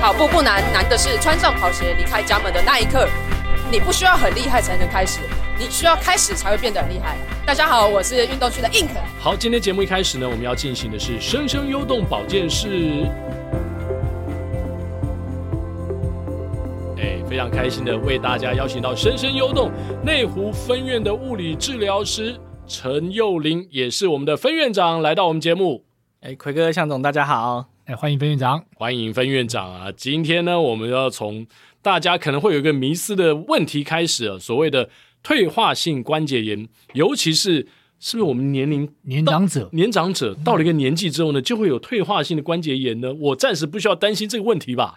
跑步不难，难的是穿上跑鞋离开家门的那一刻。你不需要很厉害才能开始，你需要开始才会变得很厉害。大家好，我是运动区的 Ink。好，今天节目一开始呢，我们要进行的是生生优动保健室。哎，非常开心的为大家邀请到生生优动内湖分院的物理治疗师陈佑玲，也是我们的分院长，来到我们节目。哎，奎哥、向总，大家好。哎，欢迎分院长，欢迎分院长啊！今天呢，我们要从大家可能会有一个迷思的问题开始啊，所谓的退化性关节炎，尤其是是不是我们年龄年长者，年长者到了一个年纪之后呢，就会有退化性的关节炎呢？我暂时不需要担心这个问题吧？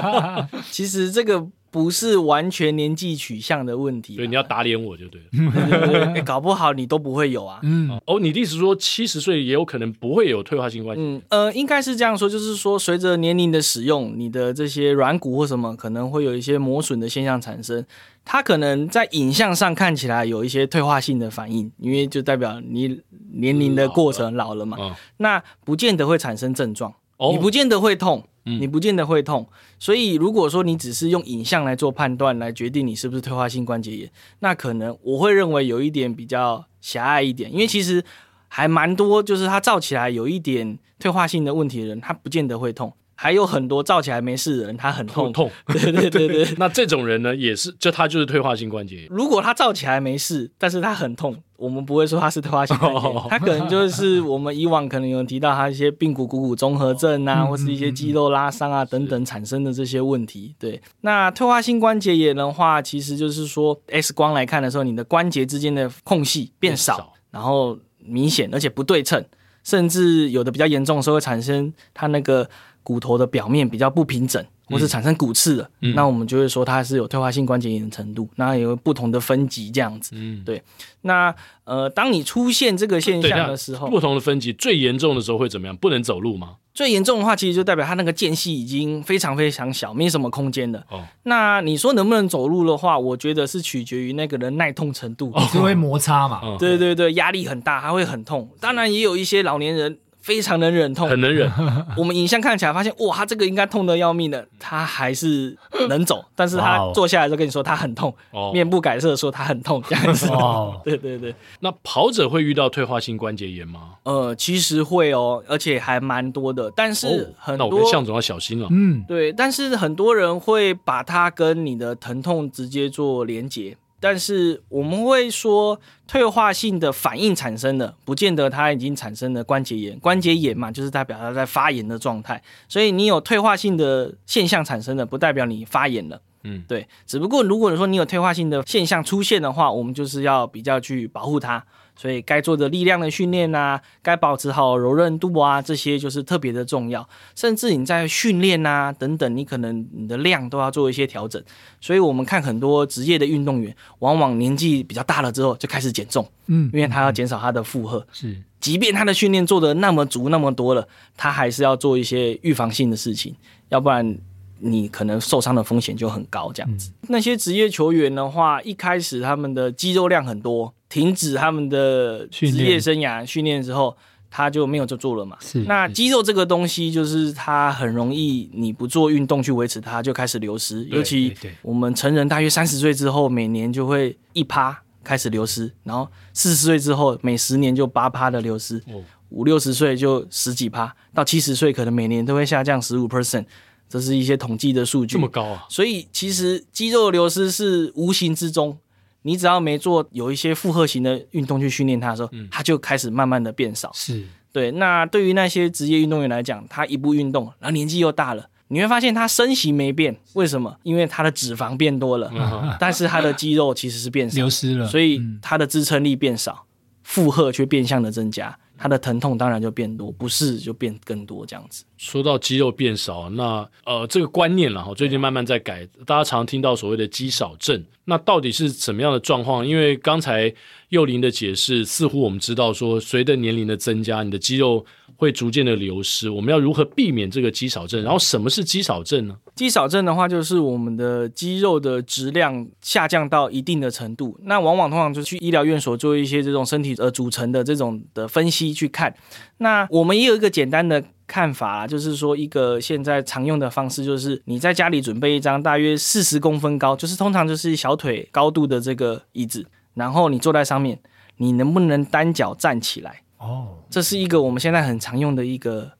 其实这个。不是完全年纪取向的问题，对，你要打脸我就对了。对对对，欸，搞不好你都不会有啊。嗯，哦，你的意思是说七十岁也有可能不会有退化性关节？嗯，呃，应该是这样说，就是说随着年龄的使用，你的这些软骨或什么可能会有一些磨损的现象产生，它可能在影像上看起来有一些退化性的反应，因为就代表你年龄的过程老了嘛。嗯，那不见得会产生症状，你不见得会痛。你不见得会痛，所以如果说你只是用影像来做判断，来决定你是不是退化性关节炎，那可能我会认为有一点比较狭隘一点，因为其实还蛮多，就是它照起来有一点退化性的问题的人，他不见得会痛。还有很多照起来没事的人，他很痛痛。对对对对，那这种人呢，也是就他就是退化性关节炎。如果他照起来没事，但是他很痛，我们不会说他是退化性关节炎，他可能就是我们以往可能有人提到他一些髌骨股骨综合症啊，或是一些肌肉拉伤啊等等产生的这些问题。对，那退化性关节炎的话，其实就是说 X 光来看的时候，你的关节之间的空隙变少，然后明显而且不对称，甚至有的比较严重的时候会产生它那个。骨头的表面比较不平整，或是产生骨刺的，嗯、那我们就会说它是有退化性关节炎的程度。那有不同的分级这样子，嗯，对。那呃，当你出现这个现象的时候，不同的分级最严重的时候会怎么样？不能走路吗？最严重的话，其实就代表它那个间隙已经非常非常小，没什么空间了。哦，那你说能不能走路的话，我觉得是取决于那个人耐痛程度，就会摩擦嘛。哦、对对对，压力很大，它会很痛。当然也有一些老年人。非常能忍痛，很能忍。我们影像看起来发现，哇，他这个应该痛得要命的，他还是能走。但是他坐下来就跟你说他很痛，哦、面不改色说他很痛这样子。哦、对对对。那跑者会遇到退化性关节炎吗？呃，其实会哦，而且还蛮多的。但是很多，哦、那我跟向总要小心了。嗯，对。但是很多人会把它跟你的疼痛直接做连结。但是我们会说，退化性的反应产生了，不见得它已经产生了关节炎。关节炎嘛，就是代表它在发炎的状态。所以你有退化性的现象产生的，不代表你发炎了。嗯，对。只不过如果说你有退化性的现象出现的话，我们就是要比较去保护它。所以该做的力量的训练啊，该保持好柔韧度啊，这些就是特别的重要。甚至你在训练啊等等，你可能你的量都要做一些调整。所以我们看很多职业的运动员，往往年纪比较大了之后就开始减重，嗯，因为他要减少他的负荷。是，即便他的训练做的那么足那么多了，他还是要做一些预防性的事情，要不然你可能受伤的风险就很高。这样子，嗯、那些职业球员的话，一开始他们的肌肉量很多。停止他们的职业生涯训练之后，他就没有就做了嘛。是，那肌肉这个东西，就是它很容易，你不做运动去维持它，就开始流失。尤其我们成人大约三十岁之后，每年就会一趴开始流失，然后四十岁之后，每十年就八趴的流失。五六十岁就十几趴，到七十岁可能每年都会下降十五 percent。这是一些统计的数据。这么高啊！所以其实肌肉流失是无形之中。你只要没做有一些负荷型的运动去训练它的时候，嗯、它就开始慢慢的变少。是对。那对于那些职业运动员来讲，他一不运动，然后年纪又大了，你会发现他身形没变，为什么？因为他的脂肪变多了，嗯、但是他的肌肉其实是变少，流失了，所以他的支撑力变少，负荷却变相的增加。他的疼痛当然就变多，不适就变更多这样子。说到肌肉变少，那呃这个观念了哈，最近慢慢在改。大家常听到所谓的肌少症，那到底是怎么样的状况？因为刚才幼林的解释，似乎我们知道说，随着年龄的增加，你的肌肉会逐渐的流失。我们要如何避免这个肌少症？然后什么是肌少症呢？肌少症的话，就是我们的肌肉的质量下降到一定的程度。那往往通常就去医疗院所做一些这种身体呃组成的这种的分析去看。那我们也有一个简单的看法，就是说一个现在常用的方式，就是你在家里准备一张大约四十公分高，就是通常就是小腿高度的这个椅子，然后你坐在上面，你能不能单脚站起来？哦，这是一个我们现在很常用的一个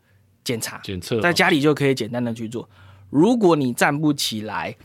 检查，检测，在家里就可以简单的去做。如果你站不起来，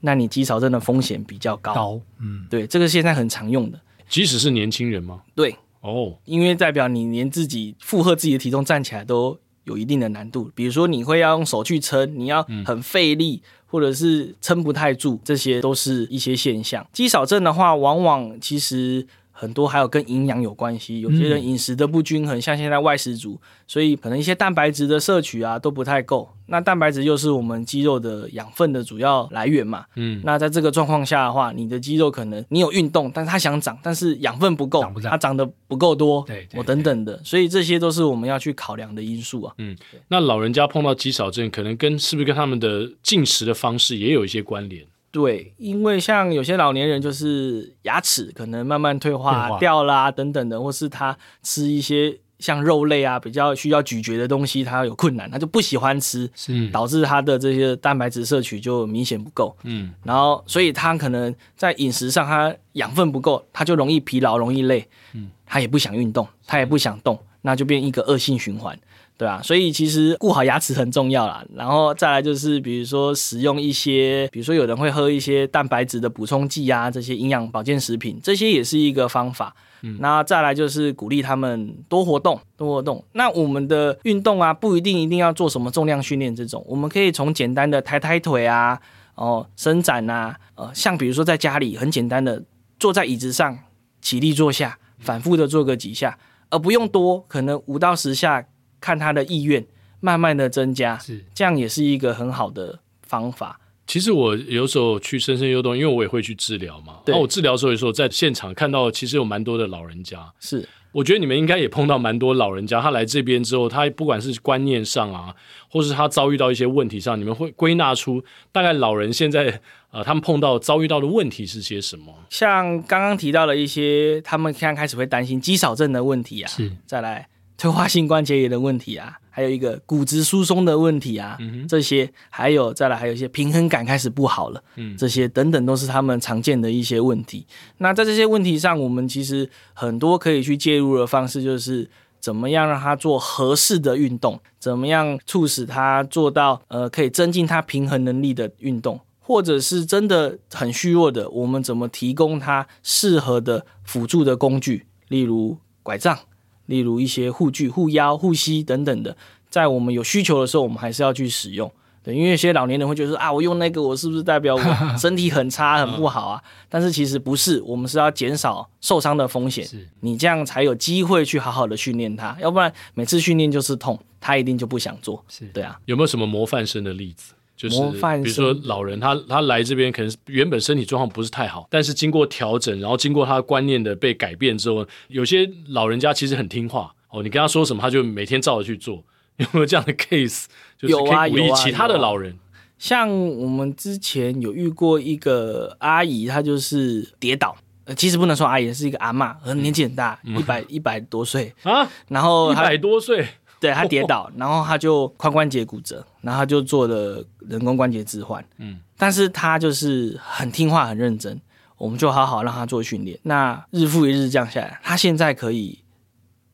那你肌少症的风险比较高。高，嗯，对，这个现在很常用的，即使是年轻人吗？对，哦，因为代表你连自己负荷自己的体重站起来都有一定的难度，比如说你会要用手去撑，你要很费力，嗯、或者是撑不太住，这些都是一些现象。肌少症的话，往往其实。很多还有跟营养有关系，有些人饮食的不均衡，嗯、像现在外食族，所以可能一些蛋白质的摄取啊都不太够。那蛋白质又是我们肌肉的养分的主要来源嘛。嗯，那在这个状况下的话，你的肌肉可能你有运动，但是它想长，但是养分不够，长不长，它长得不够多，对，我等等的，所以这些都是我们要去考量的因素啊。嗯，那老人家碰到肌少症，可能跟是不是跟他们的进食的方式也有一些关联？对，因为像有些老年人就是牙齿可能慢慢退化掉啦、啊、等等的，或是他吃一些像肉类啊比较需要咀嚼的东西，他有困难，他就不喜欢吃，是导致他的这些蛋白质摄取就明显不够。嗯，然后所以他可能在饮食上他养分不够，他就容易疲劳、容易累。嗯，他也不想运动，他也不想动，那就变一个恶性循环。对啊，所以其实顾好牙齿很重要啦。然后再来就是，比如说使用一些，比如说有人会喝一些蛋白质的补充剂啊，这些营养保健食品，这些也是一个方法。嗯，那再来就是鼓励他们多活动，多活动。那我们的运动啊，不一定一定要做什么重量训练这种，我们可以从简单的抬抬腿啊，哦，伸展啊，呃，像比如说在家里很简单的坐在椅子上起立坐下，反复的做个几下，而不用多，可能五到十下。看他的意愿，慢慢的增加，是这样也是一个很好的方法。其实我有时候去深深幽动，因为我也会去治疗嘛。对，那我治疗的时候，有时候在现场看到，其实有蛮多的老人家。是，我觉得你们应该也碰到蛮多老人家，他来这边之后，他不管是观念上啊，或是他遭遇到一些问题上，你们会归纳出大概老人现在呃，他们碰到遭遇到的问题是些什么？像刚刚提到了一些，他们现在开始会担心肌少症的问题啊。是，再来。退化性关节炎的问题啊，还有一个骨质疏松的问题啊，嗯、这些还有再来还有一些平衡感开始不好了，嗯，这些等等都是他们常见的一些问题。那在这些问题上，我们其实很多可以去介入的方式，就是怎么样让他做合适的运动，怎么样促使他做到呃可以增进他平衡能力的运动，或者是真的很虚弱的，我们怎么提供他适合的辅助的工具，例如拐杖。例如一些护具、护腰、护膝等等的，在我们有需求的时候，我们还是要去使用。对，因为有些老年人会觉得说啊，我用那个，我是不是代表我 身体很差、很不好啊？但是其实不是，我们是要减少受伤的风险。你这样才有机会去好好的训练他，要不然每次训练就是痛，他一定就不想做。是对啊，有没有什么模范生的例子？就是比如说老人他他来这边可能原本身体状况不是太好，但是经过调整，然后经过他观念的被改变之后，有些老人家其实很听话哦，你跟他说什么，他就每天照着去做。有没有这样的 case？就是可以鼓励其他的老人。啊啊啊。像我们之前有遇过一个阿姨，她就是跌倒，呃，其实不能说阿姨，是一个阿嬷，年纪很大，一百一百多岁啊，然后一百多岁。对，他跌倒，然后他就髋关节骨折，然后他就做了人工关节置换。嗯，但是他就是很听话、很认真，我们就好好让他做训练。那日复一日这样下来，他现在可以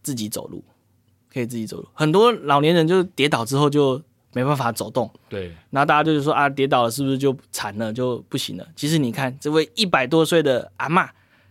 自己走路，可以自己走路。很多老年人就跌倒之后就没办法走动。对，然后大家就是说啊，跌倒了是不是就残了，就不行了？其实你看，这位一百多岁的阿嬷，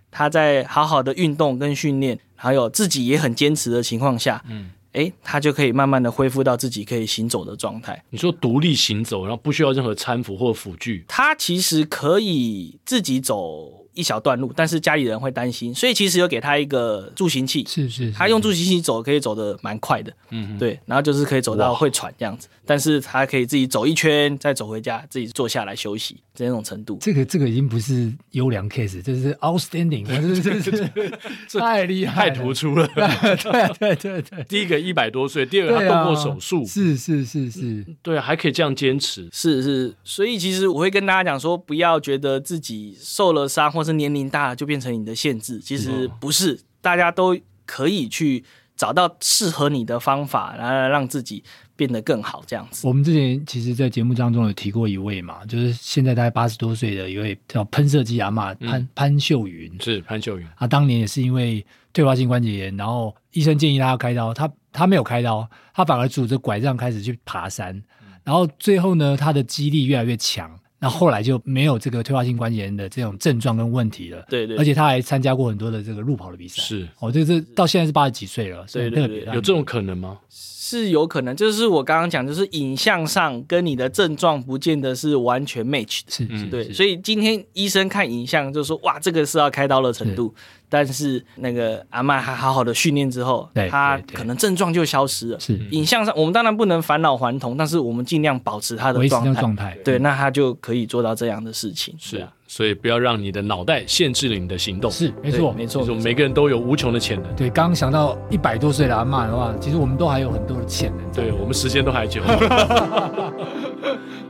她在好好的运动跟训练，还有自己也很坚持的情况下，嗯。诶，他就可以慢慢的恢复到自己可以行走的状态。你说独立行走，然后不需要任何搀扶或辅具，他其实可以自己走一小段路，但是家里人会担心，所以其实有给他一个助行器，是是，是，他用助行器走可以走得蛮快的，嗯，对，然后就是可以走到会喘这样子，但是他可以自己走一圈再走回家，自己坐下来休息这种程度。这个这个已经不是优良 case，这是 outstanding，这是太厉害，太突出了。对对对对，第一个一百多岁，第二个他动过手术，是是是是，对，还可以这样坚持，是是，所以其实我会跟大家讲说，不要觉得自己受了伤或是年龄大了就变成你的限制，其实不是，大家都可以去找到适合你的方法，然后让自己变得更好，这样子。我们之前其实，在节目当中有提过一位嘛，就是现在大概八十多岁的一位叫喷射机阿嬷潘潘秀云，是潘秀云。他当年也是因为退化性关节炎，然后医生建议他要开刀，他他没有开刀，他反而拄着拐杖开始去爬山，然后最后呢，他的肌力越来越强。那后来就没有这个退化性关节炎的这种症状跟问题了。对对，而且他还参加过很多的这个路跑的比赛。是哦，这这到现在是八十几岁了。对对对，有这种可能吗？是有可能，就是我刚刚讲，就是影像上跟你的症状不见得是完全 match 的。是是，对。所以今天医生看影像就说，哇，这个是要开刀的程度。但是那个阿曼还好好的训练之后，他可能症状就消失了。是影像上，我们当然不能返老还童，但是我们尽量保持他的状态。对，那他就可以做到这样的事情。是啊，所以不要让你的脑袋限制了你的行动。是，没错，没错。每个人都有无穷的潜能。对，刚刚想到一百多岁的阿曼的话，其实我们都还有很多的潜能。对，我们时间都还久。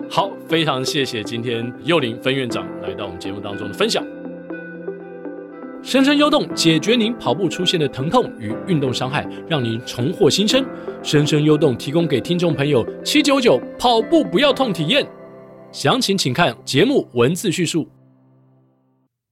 好，非常谢谢今天幼林分院长来到我们节目当中的分享。深深优动解决您跑步出现的疼痛与运动伤害，让您重获新生。深深优动提供给听众朋友七九九跑步不要痛体验，详情请看节目文字叙述。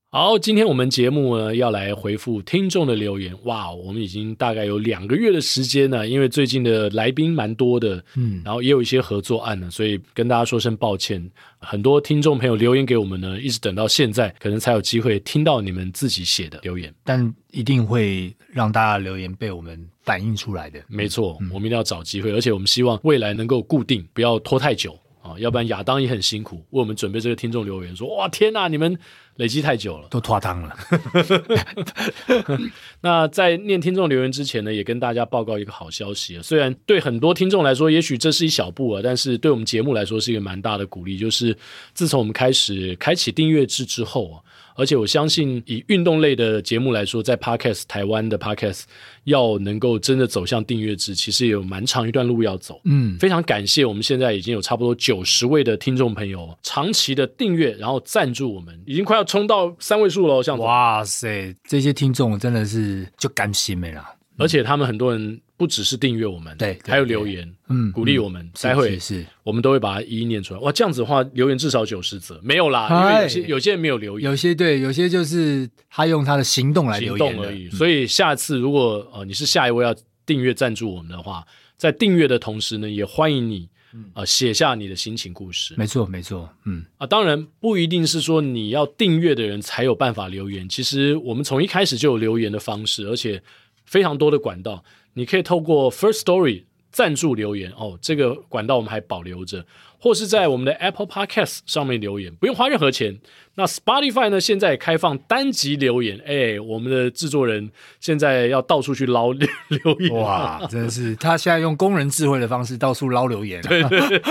好，今天我们节目呢要来回复听众的留言。哇，我们已经大概有两个月的时间了，因为最近的来宾蛮多的，嗯，然后也有一些合作案呢，所以跟大家说声抱歉。很多听众朋友留言给我们呢，一直等到现在，可能才有机会听到你们自己写的留言，但一定会让大家留言被我们反映出来的。没错，嗯，我们一定要找机会，而且我们希望未来能够固定，不要拖太久。啊，要不然亚当也很辛苦为我们准备这个听众留言，说哇天哪，你们累积太久了，都拖汤了。那在念听众留言之前呢，也跟大家报告一个好消息啊，虽然对很多听众来说，也许这是一小步啊，但是对我们节目来说是一个蛮大的鼓励，就是自从我们开始开启订阅制之后啊。而且我相信，以运动类的节目来说，在 Podcast 台湾的 Podcast 要能够真的走向订阅制，其实也有蛮长一段路要走。嗯，非常感谢我们现在已经有差不多九十位的听众朋友长期的订阅，然后赞助我们，已经快要冲到三位数了。像哇塞，这些听众真的是就甘心没了。而且他们很多人不只是订阅我们，对，还有留言，嗯，鼓励我们。待会是，我们都会把它一一念出来。哇，这样子的话，留言至少九十则，没有啦，因为有些有些人没有留言，有些对，有些就是他用他的行动来留言而已。所以下次如果呃你是下一位要订阅赞助我们的话，在订阅的同时呢，也欢迎你啊写下你的心情故事。没错，没错，嗯啊，当然不一定是说你要订阅的人才有办法留言。其实我们从一开始就有留言的方式，而且。非常多的管道，你可以透过 First Story 赞助留言哦，这个管道我们还保留着，或是在我们的 Apple Podcast 上面留言，不用花任何钱。那 Spotify 呢，现在也开放单集留言，哎，我们的制作人现在要到处去捞 留言，哇，真的是他现在用工人智慧的方式到处捞留言，对对对。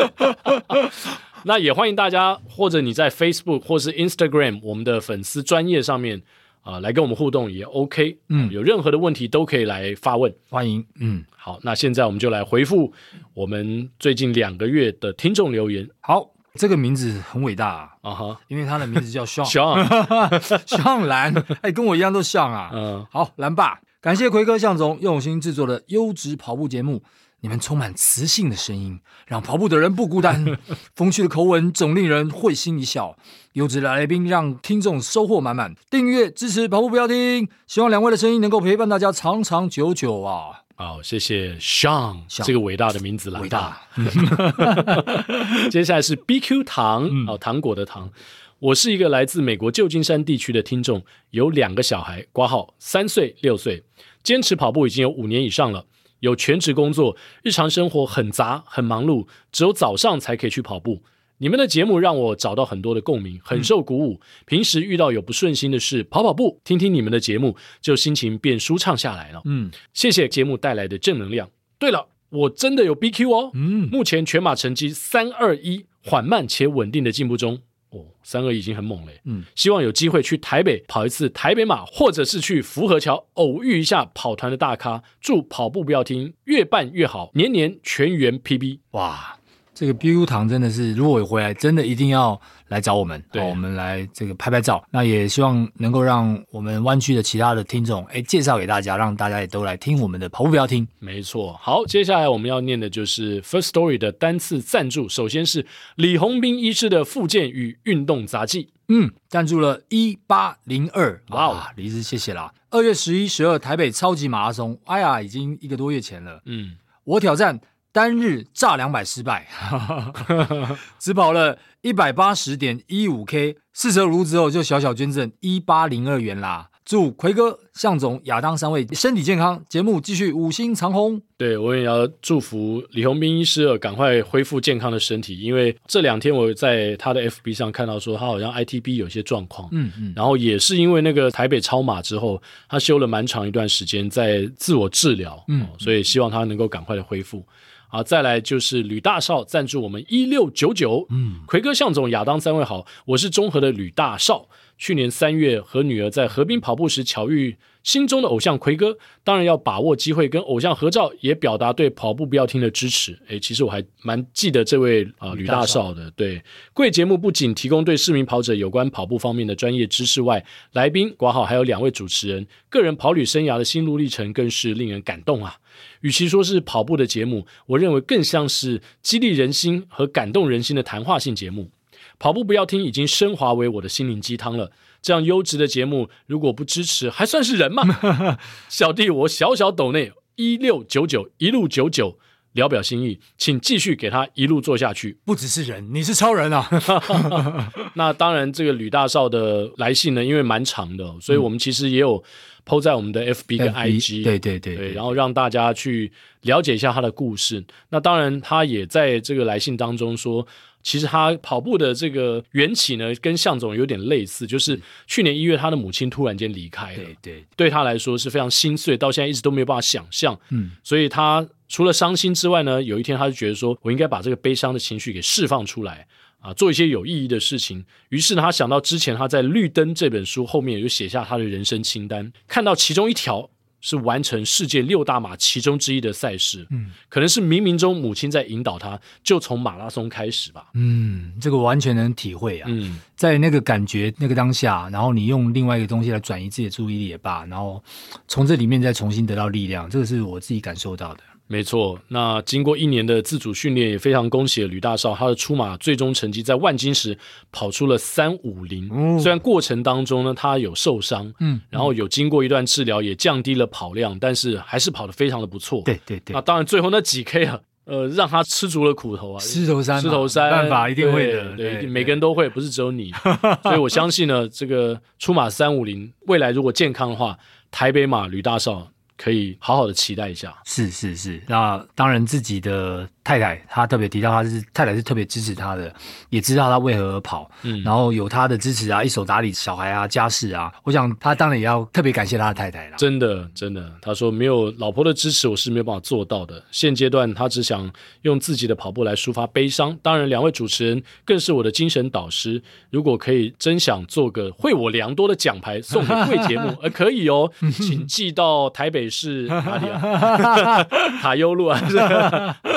那也欢迎大家，或者你在 Facebook 或是 Instagram 我们的粉丝专业上面。啊，来跟我们互动也 OK，嗯，有任何的问题都可以来发问，欢迎，嗯，好，那现在我们就来回复我们最近两个月的听众留言。好，这个名字很伟大啊，啊哈，因为他的名字叫 Sean，Sean 蓝，哎，跟我一样都像啊，嗯，好，蓝爸，感谢奎哥向总用心制作的优质跑步节目。你们充满磁性的声音，让跑步的人不孤单。风趣的口吻总令人会心一笑。优质的来宾让听众收获满满。订阅支持跑步不要停，希望两位的声音能够陪伴大家长长久久啊！好，谢谢 Sean 这个伟大的名字了。伟大。接下来是 BQ 糖，哦，糖果的糖。我是一个来自美国旧金山地区的听众，有两个小孩，挂号三岁六岁，坚持跑步已经有五年以上了。有全职工作，日常生活很杂很忙碌，只有早上才可以去跑步。你们的节目让我找到很多的共鸣，很受鼓舞。平时遇到有不顺心的事，跑跑步，听听你们的节目，就心情变舒畅下来了。嗯，谢谢节目带来的正能量。对了，我真的有 BQ 哦。嗯，目前全马成绩三二一，缓慢且稳定的进步中。哦，三二已经很猛了。嗯，希望有机会去台北跑一次台北马，或者是去福和桥偶遇一下跑团的大咖。祝跑步不要停，越办越好，年年全员 PB。哇！这个 BU 糖真的是，如果回来，真的一定要来找我们，对，我们来这个拍拍照。那也希望能够让我们湾区的其他的听众，哎，介绍给大家，让大家也都来听我们的跑步不要听。没错，好，接下来我们要念的就是 First Story 的单次赞助。首先是李红斌医师的复健与运动杂技，嗯，赞助了一八零二，哇哦，李医师谢谢啦。二月十一、十二台北超级马拉松，哎呀，已经一个多月前了，嗯，我挑战。单日炸两百失败，只跑了一百八十点一五 K，四舍五入之后就小小捐赠一八零二元啦。祝奎哥、向总、亚当三位身体健康，节目继续五星长虹。对，我也要祝福李宏斌医师赶快恢复健康的身体，因为这两天我在他的 FB 上看到说他好像 ITB 有些状况，嗯嗯，然后也是因为那个台北超马之后，他休了蛮长一段时间在自我治疗，嗯，所以希望他能够赶快的恢复。好，再来就是吕大少赞助我们一六九九，嗯，奎哥、向总、亚当三位好，我是中和的吕大少。去年三月和女儿在河滨跑步时巧遇心中的偶像奎哥，当然要把握机会跟偶像合照，也表达对跑步不要停的支持。诶，其实我还蛮记得这位啊吕大少的。对，贵节目不仅提供对市民跑者有关跑步方面的专业知识外，来宾挂号还有两位主持人个人跑旅生涯的心路历程，更是令人感动啊。与其说是跑步的节目，我认为更像是激励人心和感动人心的谈话性节目。跑步不要听已经升华为我的心灵鸡汤了。这样优质的节目，如果不支持，还算是人吗？小弟我小小抖内一六九九一路九九，聊表心意，请继续给他一路做下去。不只是人，你是超人啊！那当然，这个吕大少的来信呢，因为蛮长的，所以我们其实也有。PO 在我们的 FB 跟 IG，对对对，对，然后让大家去了解一下他的故事。那当然，他也在这个来信当中说，其实他跑步的这个缘起呢，跟向总有点类似，就是去年一月他的母亲突然间离开了，对对，对他来说是非常心碎，到现在一直都没有办法想象。嗯，所以他除了伤心之外呢，有一天他就觉得说，我应该把这个悲伤的情绪给释放出来。啊，做一些有意义的事情。于是呢，他想到之前他在《绿灯》这本书后面有写下他的人生清单，看到其中一条是完成世界六大马其中之一的赛事。嗯，可能是冥冥中母亲在引导他，就从马拉松开始吧。嗯，这个完全能体会啊。嗯，在那个感觉那个当下，然后你用另外一个东西来转移自己的注意力也罢，然后从这里面再重新得到力量，这个是我自己感受到的。没错，那经过一年的自主训练，也非常恭喜吕大少，他的出马最终成绩在万金石跑出了三五零。虽然过程当中呢，他有受伤，嗯，然后有经过一段治疗，也降低了跑量，但是还是跑得非常的不错。对对对。那当然最后那几 K 啊，呃，让他吃足了苦头啊。狮头山，狮头山，办法一定会的。对，每个人都会，不是只有你。所以我相信呢，这个出马三五零，未来如果健康的话，台北马吕大少。可以好好的期待一下，是是是，那当然自己的。太太，他特别提到，他是太太是特别支持他的，也知道他为何而跑，嗯，然后有他的支持啊，一手打理小孩啊，家事啊，我想他当然也要特别感谢他的太太了。真的，真的，他说没有老婆的支持，我是没有办法做到的。现阶段他只想用自己的跑步来抒发悲伤。当然，两位主持人更是我的精神导师。如果可以，真想做个惠我良多的奖牌送给贵节目，呃，可以哦，请寄到台北市哪里啊？塔悠路啊，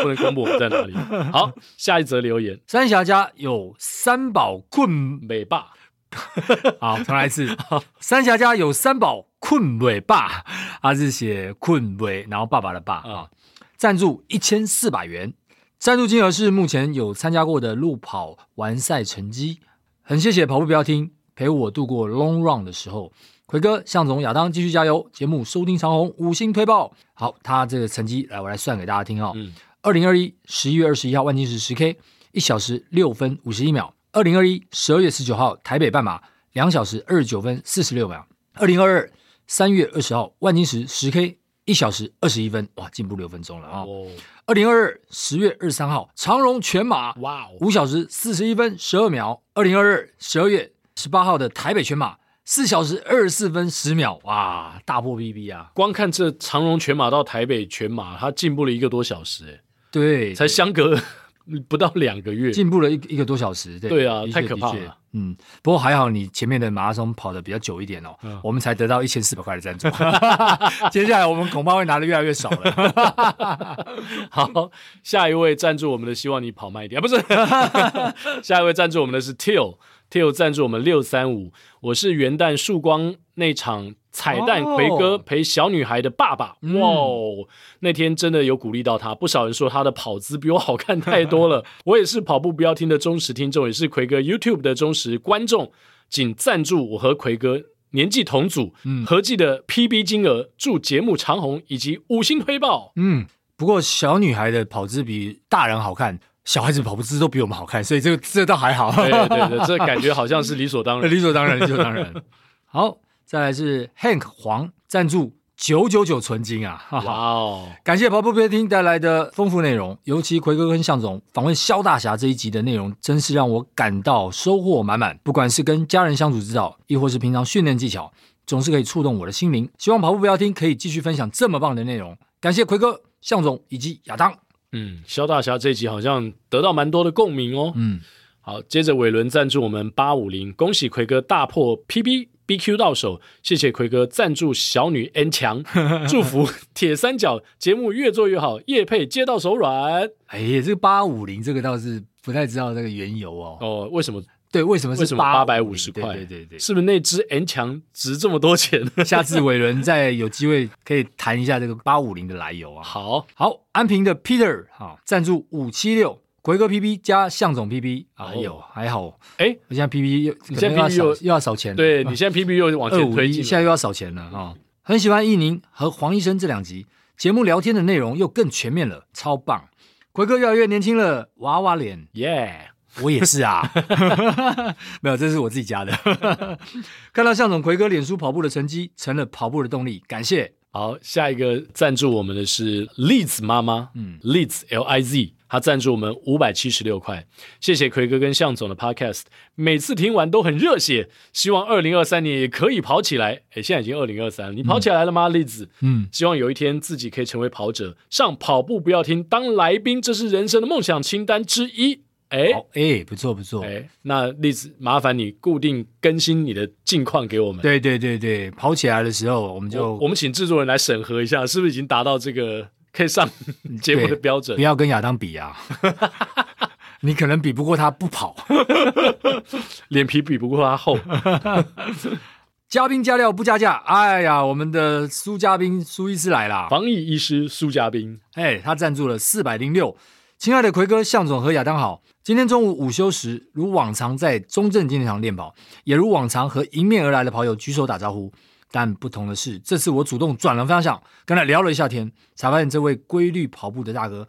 不能公布。我在哪里？好，下一则留言：三峡家有三宝困美霸。好，重来一次。三峡家有三宝困美霸，他是写困美，然后爸爸的爸啊。赞助一千四百元，赞助金额是目前有参加过的路跑完赛成绩。很谢谢跑步不要听，陪我度过 long run 的时候。奎哥、向总、亚当继续加油，节目收听长虹，五星推爆。好，他这个成绩来，我来算给大家听哦。嗯二零二一十一月二十一号万金石十 K 一小时六分五十一秒。二零二一十二月十九号台北半马两小时二十九分四十六秒。二零二二三月二十号万金石十 K 一小时二十一分，哇，进步六分钟了啊！二零二二十月二十三号长荣全马，哇，五小时四十一分十二秒。二零二二十二月十八号的台北全马，四小时二十四分十秒，哇，大破 BB 啊！光看这长荣全马到台北全马，它进步了一个多小时，哎，对，才相隔。不到两个月，进步了一一个多小时，对，对啊，太可怕了。嗯，不过还好，你前面的马拉松跑的比较久一点哦，嗯、我们才得到一千四百块的赞助。接下来我们恐怕会拿的越来越少了。好，下一位赞助我们的，希望你跑慢一点，啊、不是？下一位赞助我们的是 Till，Till 赞助我们六三五，我是元旦曙光那场。彩蛋奎哥陪小女孩的爸爸，哇哦！那天真的有鼓励到他，不少人说他的跑姿比我好看太多了。我也是跑步不要听的忠实听众，也是奎哥 YouTube 的忠实观众，仅赞助我和奎哥年纪同组，嗯，合计的 PB 金额，祝节目长红以及五星推爆。嗯，不过小女孩的跑姿比大人好看，小孩子跑步姿都比我们好看，所以这个这倒还好。对对对，这感觉好像是理所当然，理所当然，理所当然。好。再来是 Hank 黄赞助九九九纯金啊！哇哦，感谢跑步不要听带来的丰富内容，尤其奎哥跟向总访问肖大侠这一集的内容，真是让我感到收获满满。不管是跟家人相处之道，亦或是平常训练技巧，总是可以触动我的心灵。希望跑步不要听可以继续分享这么棒的内容。感谢奎哥、向总以及亚当。嗯，肖大侠这一集好像得到蛮多的共鸣哦。嗯，好，接着伟伦赞助我们八五零，恭喜奎哥大破 PB。BQ 到手，谢谢奎哥赞助小女 N 强，祝福铁三角节目越做越好，叶配接到手软。哎呀，这个八五零这个倒是不太知道这个缘由哦。哦，为什么？对，为什么是八百五十块？对对对，是不是那只 N 强值这么多钱？下次伟伦再有机会可以谈一下这个八五零的来由啊。好好，安平的 Peter 哈赞助五七六。奎哥 PP 加向总 PP，哎呦，还好，哎，我现在 PP 又，你现在 PP 又又要少钱，对你现在 PP 又往前推进，现在又要少钱了啊！很喜欢易宁和黄医生这两集节目聊天的内容又更全面了，超棒！奎哥越来越年轻了，娃娃脸，耶！我也是啊，没有，这是我自己加的。看到向总奎哥脸书跑步的成绩，成了跑步的动力，感谢。好，下一个赞助我们的是 Liz 妈妈，嗯，Liz L I Z。他赞助我们五百七十六块，谢谢奎哥跟向总的 Podcast，每次听完都很热血，希望二零二三年也可以跑起来。哎，现在已经二零二三，你跑起来了吗，栗子？嗯，希望有一天自己可以成为跑者，上跑步不要听当来宾，这是人生的梦想清单之一。诶，诶，不错不错。哎，那栗子麻烦你固定更新你的近况给我们。对对对对，跑起来的时候我们就我，我们请制作人来审核一下，是不是已经达到这个。可以上节目的标准，不要跟亚当比啊！你可能比不过他不跑，脸皮比不过他厚。加兵加料不加价，哎呀，我们的苏嘉宾苏医师来了，防疫医师苏嘉宾，哎，他赞助了四百零六。亲爱的奎哥、向总和亚当好，今天中午午休时，如往常在中正纪念堂练跑，也如往常和迎面而来的跑友举手打招呼。但不同的是，这次我主动转了方向，跟他聊了一下天，才发现这位规律跑步的大哥，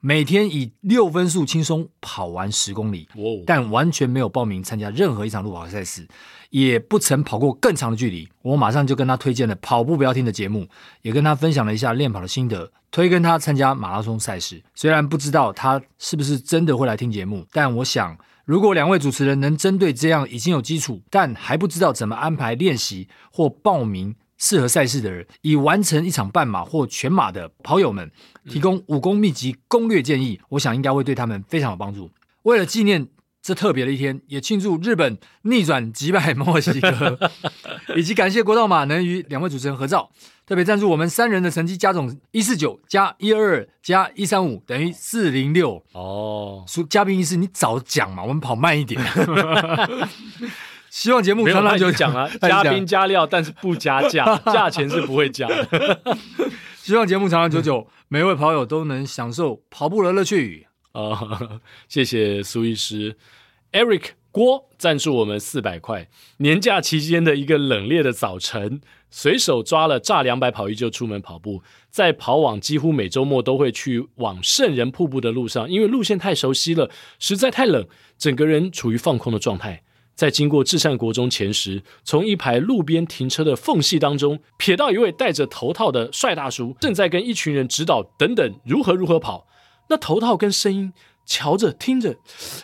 每天以六分速轻松跑完十公里，但完全没有报名参加任何一场路跑赛事，也不曾跑过更长的距离。我马上就跟他推荐了跑步不要听的节目，也跟他分享了一下练跑的心得，推跟他参加马拉松赛事。虽然不知道他是不是真的会来听节目，但我想。如果两位主持人能针对这样已经有基础，但还不知道怎么安排练习或报名适合赛事的人，以完成一场半马或全马的跑友们，提供武功秘籍攻略建议，我想应该会对他们非常有帮助。为了纪念这特别的一天，也庆祝日本逆转击败墨西哥，以及感谢国道马能与两位主持人合照。特别赞助我们三人的成绩加总一四九加一二二加一三五等于四零六哦。说嘉宾意思，你早讲嘛，我们跑慢一点。希望节目常常就讲了，嘉宾加料，但是不加价，价钱是不会加的。希望节目长长久久，每位跑友都能享受跑步的乐趣。哦，谢谢苏医师，Eric 郭赞助我们四百块。年假期间的一个冷冽的早晨。随手抓了炸两百跑衣就出门跑步，在跑网几乎每周末都会去往圣人瀑布的路上，因为路线太熟悉了，实在太冷，整个人处于放空的状态。在经过至善国中前时，从一排路边停车的缝隙当中，瞥到一位戴着头套的帅大叔，正在跟一群人指导等等如何如何跑。那头套跟声音，瞧着听着，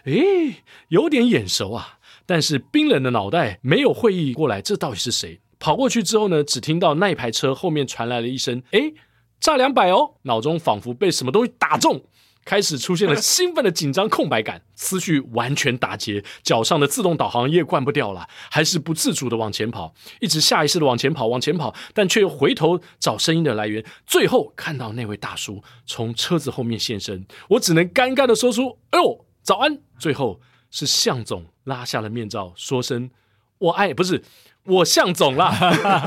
诶，有点眼熟啊！但是冰冷的脑袋没有会意过来，这到底是谁？跑过去之后呢，只听到那一排车后面传来了一声：“诶，炸两百哦！”脑中仿佛被什么东西打中。开始出现了兴奋的紧张空白感，思绪完全打结，脚上的自动导航也关不掉了，还是不自主的往前跑，一直下意识的往前跑，往前跑，但却又回头找声音的来源，最后看到那位大叔从车子后面现身，我只能尴尬的说出：“哎呦，早安！”最后是向总拉下了面罩，说声：“我爱，不是我向总啦。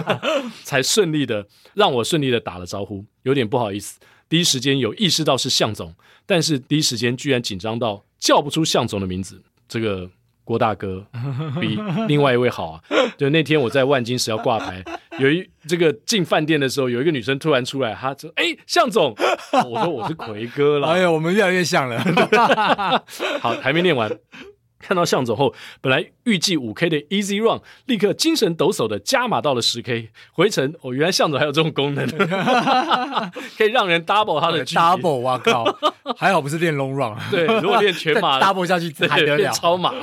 ”才顺利的让我顺利的打了招呼，有点不好意思。第一时间有意识到是向总，但是第一时间居然紧张到叫不出向总的名字。这个郭大哥比另外一位好啊！就那天我在万金石要挂牌，有一这个进饭店的时候，有一个女生突然出来，她说：“哎，向总！”我说：“我是奎哥了。”哎呀，我们越来越像了。好，还没念完。看到向总后，本来预计五 K 的 Easy Run，立刻精神抖擞的加码到了十 K。回程哦，原来向总还有这种功能，可以让人 double 他的 double。哇靠，还好不是练 long run。对，如果练全马 double 下去还得了超马。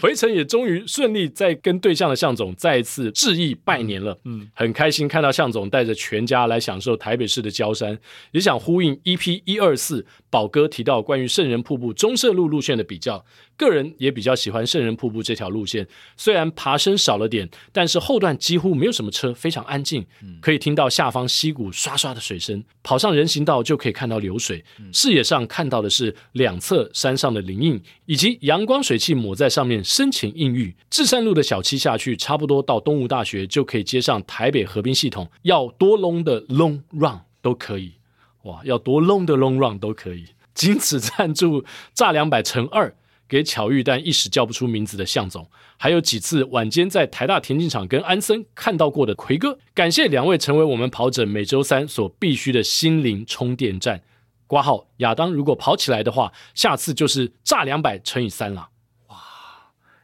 回程也终于顺利再跟对象的向总再一次致意拜年了。嗯，很开心看到向总带着全家来享受台北市的郊山，也想呼应 EP 一二四宝哥提到关于圣人瀑布中社路路线的比较。个人也比较喜欢圣人瀑布这条路线，虽然爬升少了点，但是后段几乎没有什么车，非常安静，可以听到下方溪谷刷刷的水声。跑上人行道就可以看到流水，视野上看到的是两侧山上的林荫，以及阳光水汽抹在上面深情映玉。至善路的小七下去，差不多到东吴大学就可以接上台北河滨系统，要多 long 的 long run 都可以，哇，要多 long 的 long run 都可以。仅此赞助炸两百乘二。给巧遇但一时叫不出名字的向总，还有几次晚间在台大田径场跟安森看到过的奎哥，感谢两位成为我们跑者每周三所必须的心灵充电站。挂号亚当，如果跑起来的话，下次就是炸两百乘以三了。哇，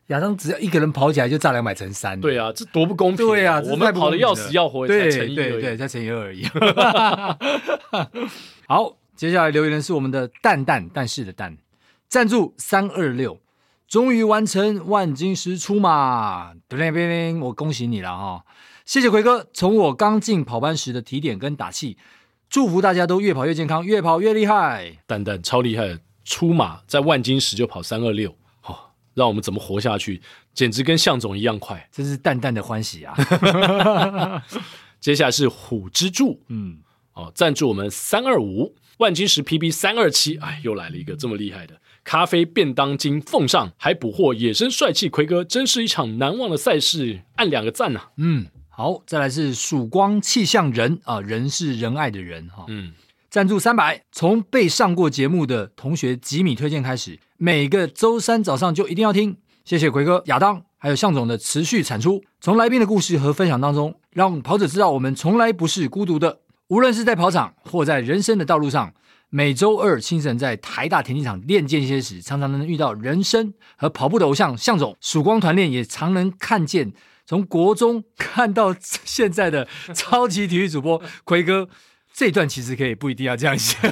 亚当只要一个人跑起来就炸两百乘三，对啊，这多不公平！对啊，我们跑的要死要活，才乘一而已，对对，才乘一而已。好，接下来留言的是我们的蛋蛋，但是的蛋。赞助三二六，终于完成万金石出马，我恭喜你了哈！谢谢奎哥，从我刚进跑班时的提点跟打气，祝福大家都越跑越健康，越跑越厉害。蛋蛋超厉害，出马在万金石就跑三二六，好，让我们怎么活下去？简直跟向总一样快，真是蛋蛋的欢喜啊！接下来是虎之助，嗯，哦，赞助我们三二五万金石 PB 三二七，哎，又来了一个这么厉害的。咖啡便当金奉上，还捕获野生帅气奎哥，真是一场难忘的赛事，按两个赞呐、啊。嗯，好，再来是曙光气象人啊，人是仁爱的人哈。嗯，赞助三百，从被上过节目的同学吉米推荐开始，每个周三早上就一定要听。谢谢奎哥、亚当还有向总的持续产出，从来宾的故事和分享当中，让跑者知道我们从来不是孤独的，无论是在跑场或在人生的道路上。每周二清晨在台大田径场练间歇时，常常能遇到人生和跑步的偶像向总。曙光团练也常能看见从国中看到现在的超级体育主播奎哥。这段其实可以不一定要这样写，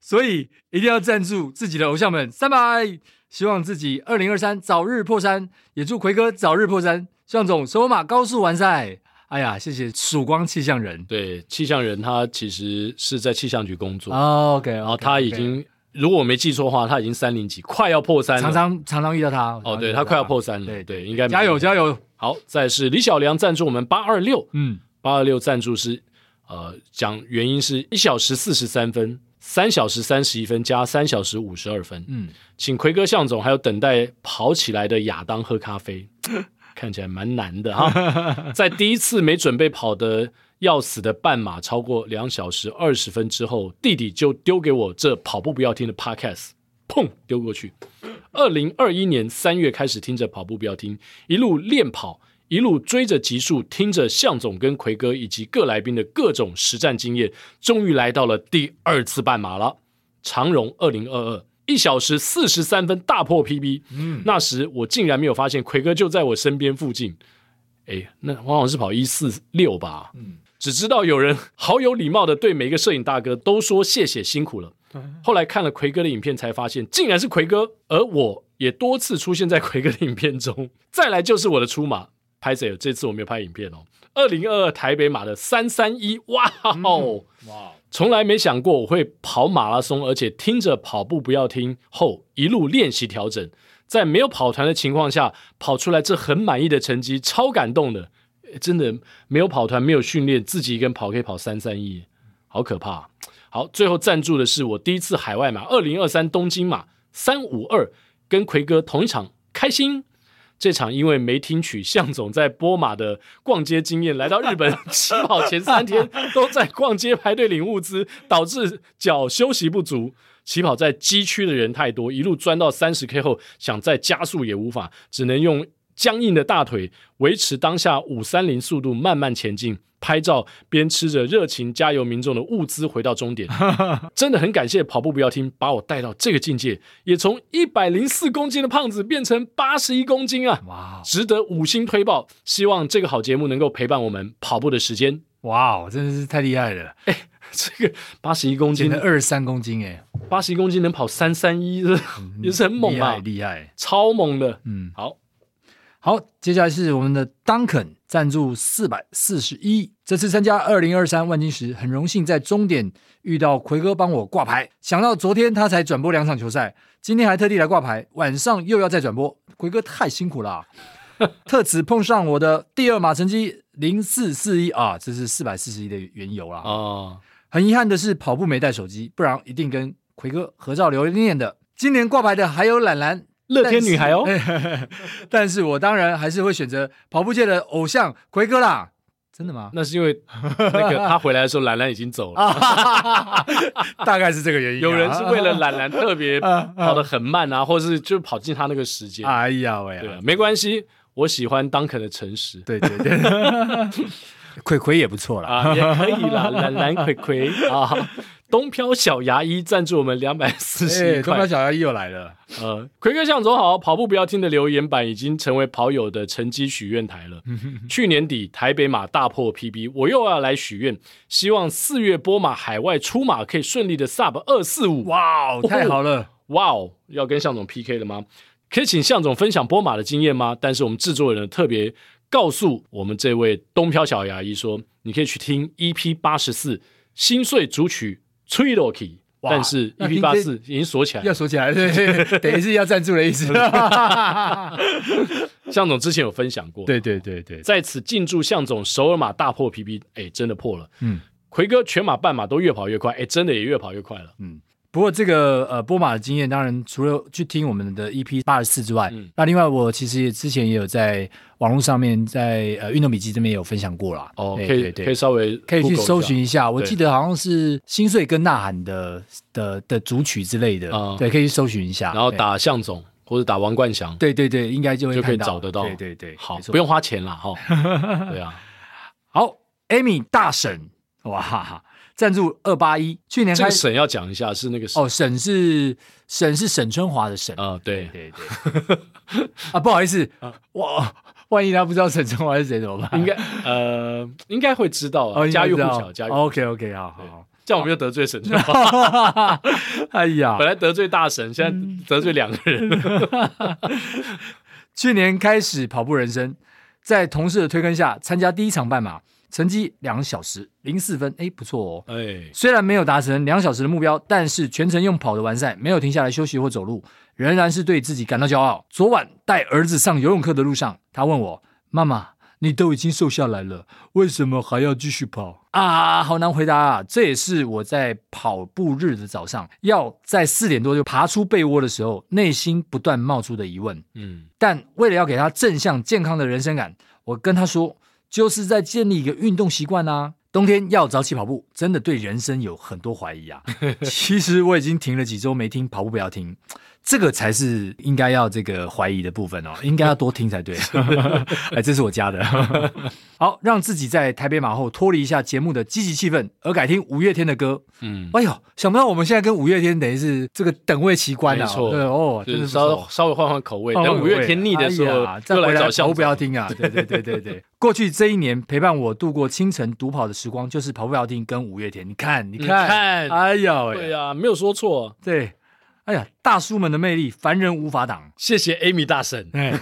所以一定要赞助自己的偶像们三百，希望自己二零二三早日破三，也祝奎哥早日破三。向总首马高速完赛。哎呀，谢谢曙光气象人。对，气象人他其实是在气象局工作。Oh, OK，然后他已经，okay. 如果我没记错的话，他已经三零几，快要破三了。常常常常遇到他。哦，对他快要破三了。对对，应该加油加油。好，再是李小良赞助我们八二六。嗯，八二六赞助是呃，讲原因是一小时四十三分，三小时三十一分加三小时五十二分。嗯，请奎哥向总还有等待跑起来的亚当喝咖啡。看起来蛮难的哈，在第一次没准备跑的要死的半马超过两小时二十分之后，弟弟就丢给我这跑步不要听的 Podcast，砰丢过去。二零二一年三月开始听着跑步不要听，一路练跑，一路追着集数，听着向总跟奎哥以及各来宾的各种实战经验，终于来到了第二次半马了。长荣二零二二一小时四十三分大破 PB。嗯，那时我竟然没有发现奎哥就在我身边附近。哎，那往往是跑一四六吧。嗯，只知道有人好有礼貌的对每个摄影大哥都说谢谢辛苦了。后来看了奎哥的影片，才发现竟然是奎哥，而我也多次出现在奎哥的影片中。再来就是我的出马，拍谁？这次我没有拍影片哦。二零二二台北马的三三一，哇哦，哇！从来没想过我会跑马拉松，而且听着跑步不要听后一路练习调整，在没有跑团的情况下跑出来这很满意的成绩，超感动的。真的没有跑团，没有训练，自己一个人跑可以跑三三一，好可怕。好，最后赞助的是我第一次海外马，二零二三东京马三五二，跟奎哥同一场，开心。这场因为没听取向总在波马的逛街经验，来到日本 起跑前三天都在逛街排队领物资，导致脚休息不足。起跑在 G 区的人太多，一路钻到三十 K 后，想再加速也无法，只能用僵硬的大腿维持当下五三零速度慢慢前进。拍照边吃着热情加油民众的物资回到终点，真的很感谢跑步不要听，把我带到这个境界，也从一百零四公斤的胖子变成八十一公斤啊！哇，值得五星推爆！希望这个好节目能够陪伴我们跑步的时间。哇哦，真的是太厉害了！哎，这个八十一公斤，二十三公斤，哎，八十一公斤能跑三三一，也是很猛啊，厉害，超猛的。嗯，好。好，接下来是我们的 Duncan 赞助四百四十一。这次参加二零二三万金石，很荣幸在终点遇到奎哥帮我挂牌。想到昨天他才转播两场球赛，今天还特地来挂牌，晚上又要再转播，奎哥太辛苦了啊。特此碰上我的第二马成绩零四四一啊，这是四百四十一的缘由啦。哦，很遗憾的是跑步没带手机，不然一定跟奎哥合照留念的。今年挂牌的还有懒懒。乐天女孩哦，但是我当然还是会选择跑步界的偶像奎哥啦。真的吗？那是因为那个他回来的时候，兰兰已经走了，大概是这个原因。有人是为了兰兰特别跑得很慢啊，或者是就跑进他那个时间。哎呀喂，对啊，没关系，我喜欢 Duncan 的诚实。对对对，魁魁也不错啦，啊，也可以啦，蓝蓝葵葵啊。东飘小牙医赞助我们两百四十一块。东飘小牙医又来了。呃，奎哥向总好，跑步不要听的留言板已经成为跑友的成绩许愿台了。去年底台北马大破 PB，我又要来许愿，希望四月波马海外出马可以顺利的 Sub 二四五。哇哦，太好了！哇哦，要跟向总 PK 了吗？可以请向总分享波马的经验吗？但是我们制作人特别告诉我们这位东飘小牙医说，你可以去听 EP 八十四心碎主曲。吹落去，但是 EP 八四已经锁起来，要锁起来，对，等于是要赞助的意思。向总之前有分享过，对对对对，在此敬祝向总首尔马大破 PB，哎，真的破了。嗯，奎哥全马半马都越跑越快，哎，真的也越跑越快了。嗯。不过这个呃波马的经验，当然除了去听我们的 EP 八十四之外，嗯、那另外我其实之前也有在网络上面在呃运动笔记这边也有分享过啦。哦，对可以可以稍微可以去搜寻一下。我记得好像是心碎跟呐喊的的的组曲之类的，嗯、对，可以去搜寻一下。然后打向总或者打王冠祥，对对对，应该就会就可以找得到。对对对，好，不用花钱了哈。对啊，好，Amy 大婶，哇哈哈。赞助二八一，去年开始这个沈要讲一下是那个哦，沈是沈是沈春华的沈。啊，对。对对 啊，不好意思啊，哇，万一他不知道沈春华是谁怎么办？应该呃，应该会知道啊，家喻户晓，家喻 OK OK，好好，这样我们又得罪沈春华，哎呀，本来得罪大神，现在得罪两个人。去年开始跑步人生，在同事的推坑下参加第一场半马。成绩两小时零四分，哎，不错哦。哎，虽然没有达成两小时的目标，但是全程用跑的完赛，没有停下来休息或走路，仍然是对自己感到骄傲。昨晚带儿子上游泳课的路上，他问我：“妈妈，你都已经瘦下来了，为什么还要继续跑？”啊，好难回答啊！这也是我在跑步日的早上，要在四点多就爬出被窝的时候，内心不断冒出的疑问。嗯，但为了要给他正向健康的人生感，我跟他说。就是在建立一个运动习惯啊！冬天要早起跑步，真的对人生有很多怀疑啊。其实我已经停了几周没听跑步不要听，这个才是应该要这个怀疑的部分哦，应该要多听才对。哎，这是我加的。好，让自己在台北马后脱离一下节目的积极气氛，而改听五月天的歌。嗯，哎呦，想不到我们现在跟五月天等于是这个等位奇观啊。没错，对哦，就是稍稍微换换口味。等五月天腻的时候，再来找小不要听啊。对对对对对。过去这一年陪伴我度过清晨独跑的时光，就是跑步不要听跟五月天。你看，你看，哎呦，对呀，没有说错。对。哎呀，大叔们的魅力，凡人无法挡。谢谢 Amy 大婶。哎，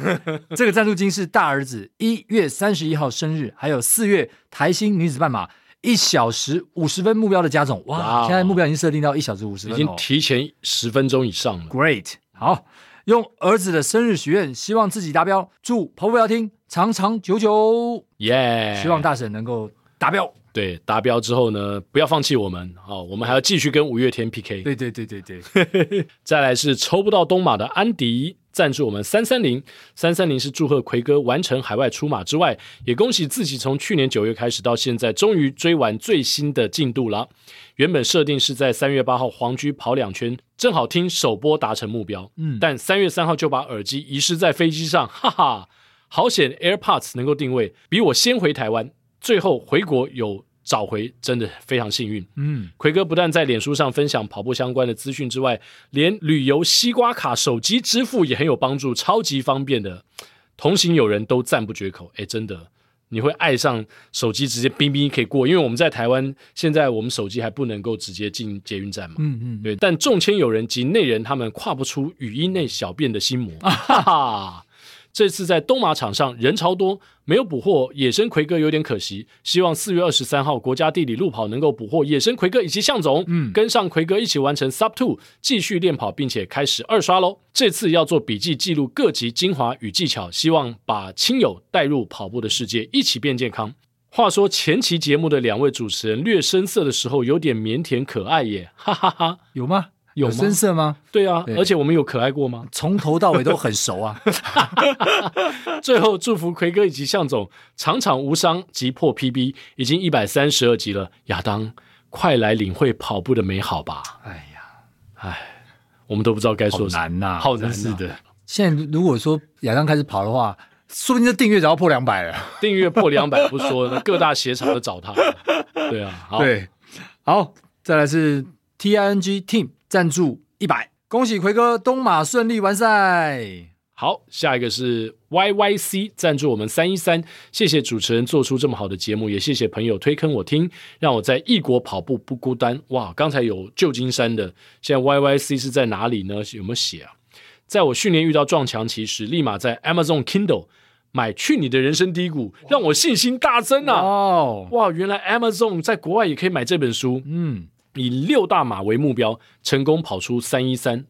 这个赞助金是大儿子一月三十一号生日，还有四月台新女子半马一小时五十分目标的加总。哇现在目标已经设定到一小时五十分，已经提前十分钟以上了。Great，好，用儿子的生日许愿，希望自己达标，祝跑步不要听长长久久。耶，希望大婶能够达标。对，达标之后呢，不要放弃我们，好、哦，我们还要继续跟五月天 PK。对对对对对，再来是抽不到东马的安迪赞助我们三三零，三三零是祝贺奎哥完成海外出马之外，也恭喜自己从去年九月开始到现在，终于追完最新的进度了。原本设定是在三月八号黄居跑两圈，正好听首播达成目标，嗯，但三月三号就把耳机遗失在飞机上，哈哈，好险 AirPods 能够定位，比我先回台湾。最后回国有找回，真的非常幸运。嗯，奎哥不但在脸书上分享跑步相关的资讯之外，连旅游西瓜卡手机支付也很有帮助，超级方便的。同行友人都赞不绝口。哎，真的，你会爱上手机直接冰冰可以过，因为我们在台湾现在我们手机还不能够直接进捷运站嘛。嗯嗯，对。但众签友人及内人他们跨不出语音内小便的心魔。哈哈。这次在东马场上人潮多，没有捕获野生奎哥有点可惜。希望四月二十三号国家地理路跑能够捕获野生奎哥以及向总，嗯，跟上奎哥一起完成 Sub Two，继续练跑，并且开始二刷喽。这次要做笔记记录各级精华与技巧，希望把亲友带入跑步的世界，一起变健康。话说前期节目的两位主持人略生涩的时候，有点腼腆可爱耶，哈哈哈，有吗？有深色吗？对啊，对，而且我们有可爱过吗？从头到尾都很熟啊。最后祝福奎哥以及向总场场无伤及破 PB，已经一百三十二集了。亚当，快来领会跑步的美好吧！哎呀，哎，我们都不知道该说什么。难呐，好难呐。的。现在如果说亚当开始跑的话，说不定这订阅只要破两百了。订阅破两百不说，各大鞋厂都找他。对啊，好，对，好，再来是 TING Team。赞助一百，恭喜奎哥东马顺利完赛。好，下一个是 YYC 赞助我们三一三，谢谢主持人做出这么好的节目，也谢谢朋友推坑我听，让我在异国跑步不孤单。哇，刚才有旧金山的，现在 YYC 是在哪里呢？有没有写啊？在我去年遇到撞墙期时，立马在 Amazon Kindle 买《去你的人生低谷》，让我信心大增啊！哇，哇，原来 Amazon 在国外也可以买这本书。嗯。以六大马为目标，成功跑出三一三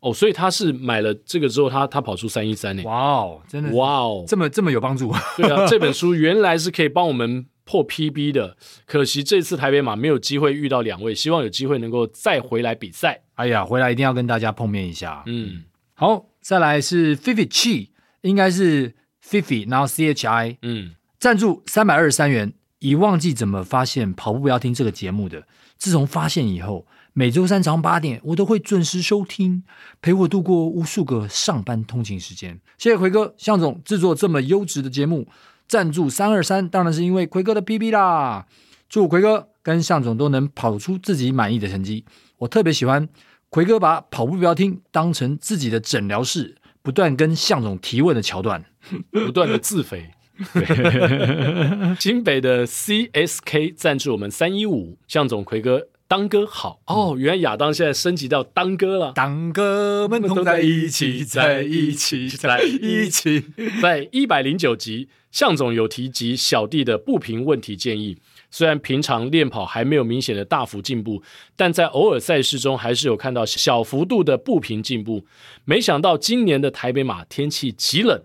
哦，所以他是买了这个之后，他他跑出三一三呢。哇哦，真的哇哦，这么这么有帮助。对啊，这本书原来是可以帮我们破 PB 的，可惜这次台北马没有机会遇到两位，希望有机会能够再回来比赛。哎呀，回来一定要跟大家碰面一下。嗯，好，再来是 Fifi Chi，应该是 Fifi，然后 C H I，嗯，赞助三百二十三元，已忘记怎么发现跑步不要听这个节目的。自从发现以后，每周三早上八点，我都会准时收听，陪我度过无数个上班通勤时间。谢谢奎哥、向总制作这么优质的节目，赞助三二三，当然是因为奎哥的 PB 啦。祝奎哥跟向总都能跑出自己满意的成绩。我特别喜欢奎哥把跑步标厅当成自己的诊疗室，不断跟向总提问的桥段，不断的自肥。对，新北的 CSK 赞助我们三一五，向总奎哥当哥好。哦，原来亚当现在升级到当哥了，当哥们同在一起，在一起，在一起，在一百零九集，向总有提及小弟的步频问题建议，虽然平常练跑还没有明显的大幅进步，但在偶尔赛事中还是有看到小幅度的步频进步，没想到今年的台北马天气极冷。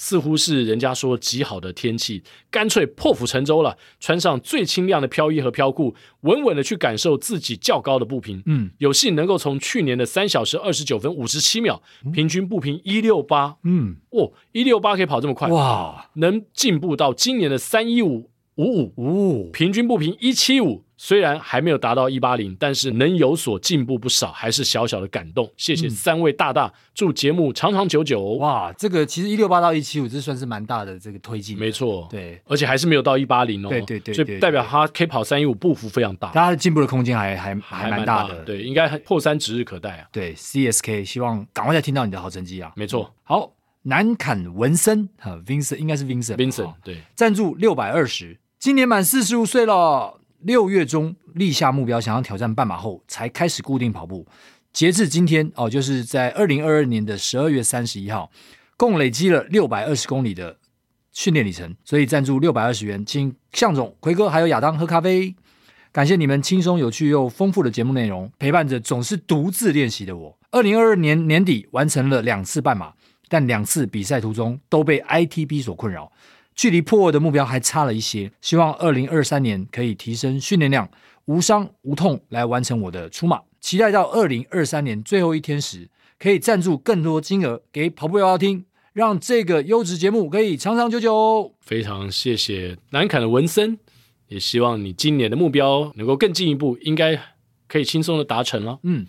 似乎是人家说极好的天气，干脆破釜沉舟了，穿上最轻量的飘衣和飘裤，稳稳的去感受自己较高的步频。嗯，有幸能够从去年的三小时二十九分五十七秒，平均步频一六八，嗯，哦，一六八可以跑这么快，哇，能进步到今年的三一五五五。五，平均步频一七五。虽然还没有达到一八零，但是能有所进步不少，还是小小的感动。谢谢三位大大，嗯、祝节目长长久久。哇，这个其实一六八到一七五，这算是蛮大的这个推进。没错，对，而且还是没有到一八零哦。对对对，所以代表他可以跑三一五，步幅非常大，他的进步的空间还还还蛮大的。对，应该破三指日可待啊。对，CSK 希望赶快再听到你的好成绩啊。没错，好，南坎文森哈，Vincent 应该是 Vincent，Vincent 对，赞助六百二十，今年满四十五岁了。六月中立下目标，想要挑战半马后，才开始固定跑步。截至今天哦，就是在二零二二年的十二月三十一号，共累积了六百二十公里的训练里程。所以赞助六百二十元，请向总、奎哥还有亚当喝咖啡。感谢你们轻松有趣又丰富的节目内容，陪伴着总是独自练习的我。二零二二年年底完成了两次半马，但两次比赛途中都被 ITB 所困扰。距离破二的目标还差了一些，希望二零二三年可以提升训练量，无伤无痛来完成我的出马。期待到二零二三年最后一天时，可以赞助更多金额给跑步要听，让这个优质节目可以长长久久。非常谢谢南坎的文森，也希望你今年的目标能够更进一步，应该可以轻松的达成了。嗯。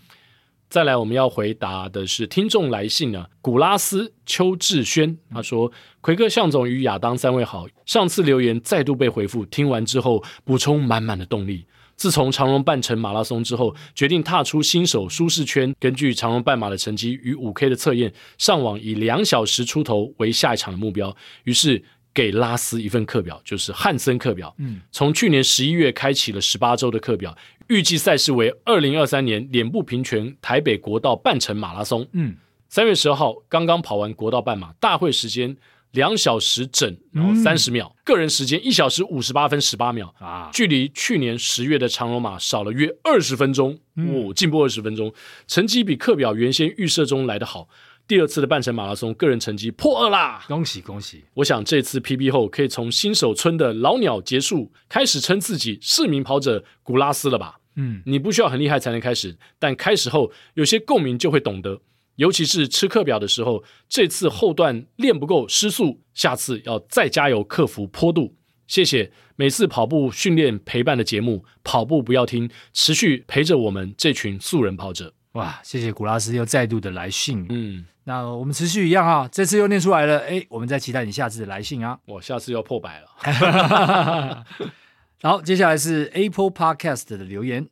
再来，我们要回答的是听众来信啊，古拉斯邱志轩他说：“奎哥、向总与亚当三位好，上次留言再度被回复，听完之后补充满满的动力。自从长荣半程马拉松之后，决定踏出新手舒适圈，根据长荣半马的成绩与五 K 的测验，上网以两小时出头为下一场的目标。于是。”给拉斯一份课表，就是汉森课表。嗯，从去年十一月开启了十八周的课表，预计赛事为二零二三年脸部平权台北国道半程马拉松。嗯，三月十二号刚刚跑完国道半马，大会时间两小时整，然后三十秒，嗯、个人时间一小时五十八分十八秒啊，距离去年十月的长龙马少了约二十分钟，哦，进步二十分钟，成绩比课表原先预设中来的好。第二次的半程马拉松，个人成绩破二啦！恭喜恭喜！我想这次 PB 后，可以从新手村的老鸟结束，开始称自己市民跑者古拉斯了吧？嗯，你不需要很厉害才能开始，但开始后有些共鸣就会懂得，尤其是吃课表的时候，这次后段练不够失速，下次要再加油克服坡度。谢谢每次跑步训练陪伴的节目，跑步不要听，持续陪着我们这群素人跑者。哇，谢谢古拉斯又再度的来信，嗯。那我们持续一样啊，这次又念出来了，哎，我们再期待你下次的来信啊。我下次要破百了。然后接下来是 Apple Podcast 的留言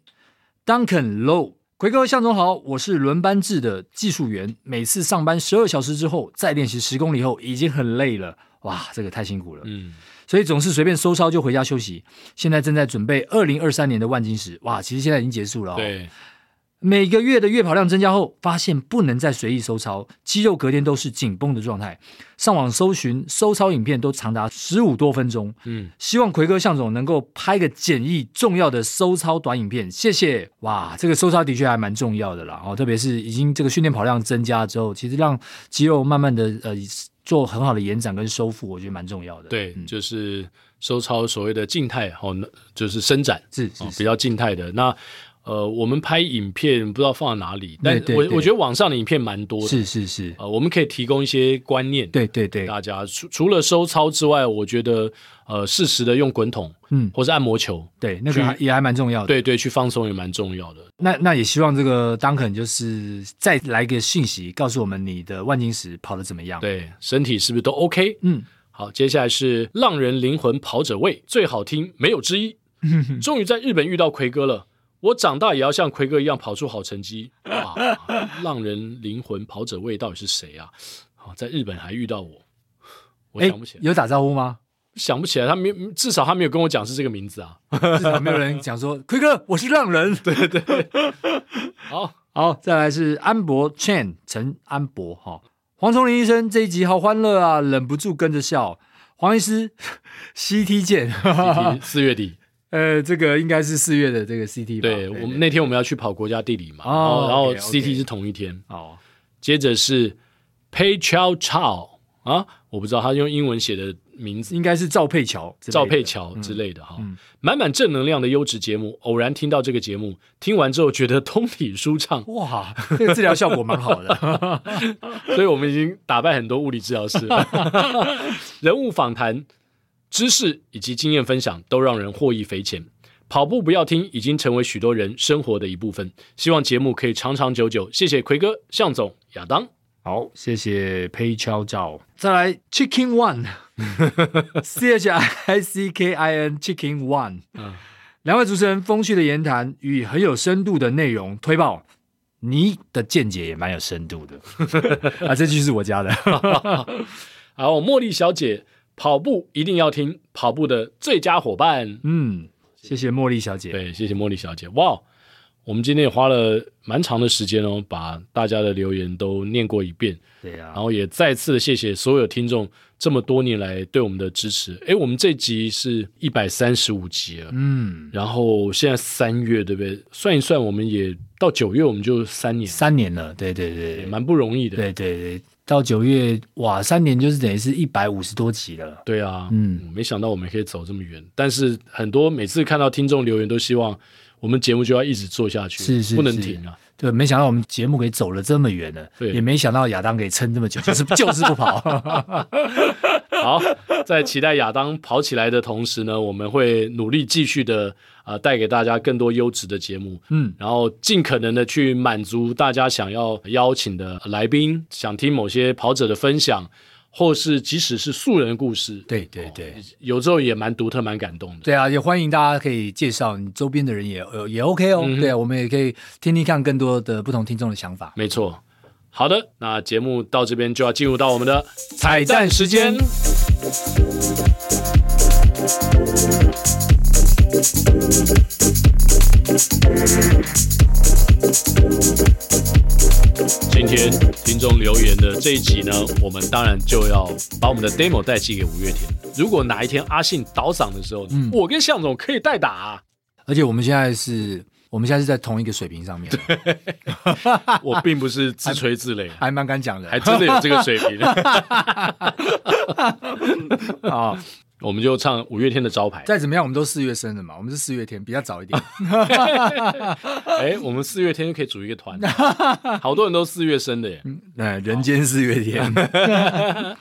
，Duncan Low，奎哥向总好，我是轮班制的技术员，每次上班十二小时之后，再练习十公里后，已经很累了，哇，这个太辛苦了，嗯，所以总是随便收操就回家休息。现在正在准备二零二三年的万金石，哇，其实现在已经结束了哦。对。每个月的月跑量增加后，发现不能再随意收操，肌肉隔天都是紧绷的状态。上网搜寻收操影片都长达十五多分钟。嗯，希望奎哥向总能够拍个简易重要的收操短影片，谢谢。哇，这个收操的确还蛮重要的啦。哦，特别是已经这个训练跑量增加之后，其实让肌肉慢慢的呃做很好的延展跟收复，我觉得蛮重要的。对，嗯、就是收操所谓的静态哦，就是伸展是是，比较静态的那。呃，我们拍影片不知道放在哪里，但我我觉得网上的影片蛮多的，是是是。呃，我们可以提供一些观念，对对对，大家除除了收操之外，我觉得呃，适时的用滚筒，嗯，或是按摩球，对，那个也还蛮重要的，对对，去放松也蛮重要的。那那也希望这个 Duncan 就是再来一个信息，告诉我们你的万金石跑的怎么样，对，身体是不是都 OK？嗯，好，接下来是浪人灵魂跑者位最好听，没有之一，终于在日本遇到奎哥了。我长大也要像奎哥一样跑出好成绩哇！浪人灵魂跑者味到底是谁啊？好，在日本还遇到我，我想不起来。有打招呼吗？想不起来，他没，至少他没有跟我讲是这个名字啊。至少没有人讲说 奎哥，我是浪人。对对对。好好，再来是安博 Chan 陈安博哈，黄崇林医生这一集好欢乐啊，忍不住跟着笑。黄医师，CT 见，四月底。呃，这个应该是四月的这个 CT 吧？对，我们那天我们要去跑国家地理嘛，哦、然后 CT 是同一天。哦，接着是 Pei Chao Chao 啊，我不知道他用英文写的名字，应该是赵佩乔、赵佩乔之类的哈。满满正能量的优质节目，偶然听到这个节目，听完之后觉得通体舒畅。哇，这个治疗效果蛮好的，所以我们已经打败很多物理治疗师了。人物访谈。知识以及经验分享都让人获益匪浅，跑步不要听已经成为许多人生活的一部分。希望节目可以长长久久。谢谢奎哥、向总、亚当。好，谢谢裴敲照。再来，Chicken One，C H I C K I N，Chicken One。嗯，两位主持人风趣的言谈与很有深度的内容推爆，你的见解也蛮有深度的。啊，这句是我家的。好，茉莉小姐，跑步一定要听，跑步的最佳伙伴。嗯，谢谢茉莉小姐。对，谢谢茉莉小姐。哇。我们今天也花了蛮长的时间哦，把大家的留言都念过一遍。对呀、啊，然后也再次的谢谢所有听众这么多年来对我们的支持。哎，我们这集是一百三十五集了，嗯，然后现在三月，对不对？算一算，我们也到九月，我们就三年，三年了。对对对，蛮不容易的。对对对，到九月，哇，三年就是等于是一百五十多集了。对啊，嗯，没想到我们可以走这么远。但是很多每次看到听众留言，都希望。我们节目就要一直做下去，是是，是不能停啊！对，没想到我们节目可以走了这么远了，也没想到亚当可以撑这么久，就是 就是不跑。好，在期待亚当跑起来的同时呢，我们会努力继续的啊、呃，带给大家更多优质的节目，嗯，然后尽可能的去满足大家想要邀请的来宾，想听某些跑者的分享。或是即使是素人的故事，对对对，哦、有时候也蛮独特、蛮感动的。对啊，也欢迎大家可以介绍你周边的人也，也也 OK 哦。嗯、对啊，我们也可以听听看更多的不同听众的想法。没错。好的，那节目到这边就要进入到我们的彩蛋时间。今天听众留言的这一集呢，我们当然就要把我们的 demo 带寄给五月天。如果哪一天阿信倒嗓的时候，嗯，我跟向总可以代打啊。而且我们现在是，我们现在是在同一个水平上面。我并不是自吹自擂，还蛮敢讲的，还真的有这个水平。啊。我们就唱五月天的招牌。再怎么样，我们都四月生的嘛，我们是四月天，比较早一点。哎，我们四月天就可以组一个团，好多人都四月生的耶。嗯，人间四月天。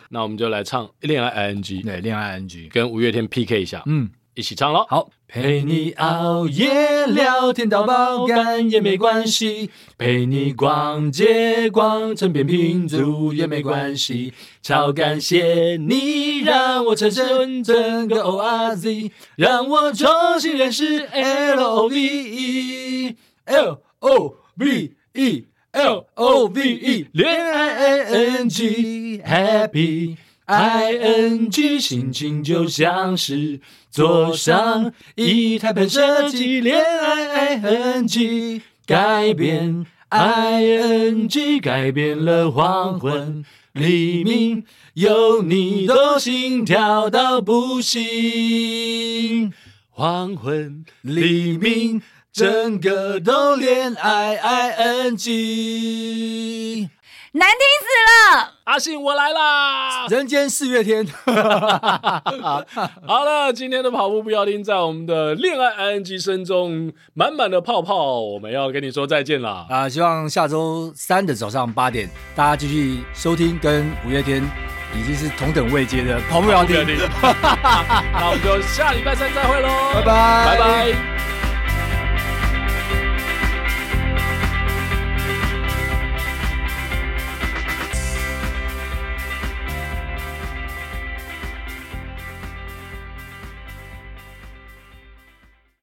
那我们就来唱《恋爱 ING》，对，《恋爱 ING》跟五月天 PK 一下。嗯。一起唱咯，好，陪你熬夜聊天到爆肝也没关系，陪你逛街逛成扁平足也没关系，超感谢你让我产生整个 O R Z，让我重新认识 L O V E L O V E L O V E 恋爱 I N G Happy I N G 心情就像是。坐上一台喷射机，恋爱 I N G 改变 I N G 改变了黄昏黎明，有你都心跳到不行。黄昏黎明，整个都恋爱 I N G。难听死了！阿信，我来啦！人间四月天。好了，今天的跑步不要停，在我们的恋爱 ING 声中满满的泡泡，我们要跟你说再见啦！啊，希望下周三的早上八点，大家继续收听，跟五月天已经是同等位阶的跑步不要停。那 我们就下礼拜三再会喽！拜拜，拜拜。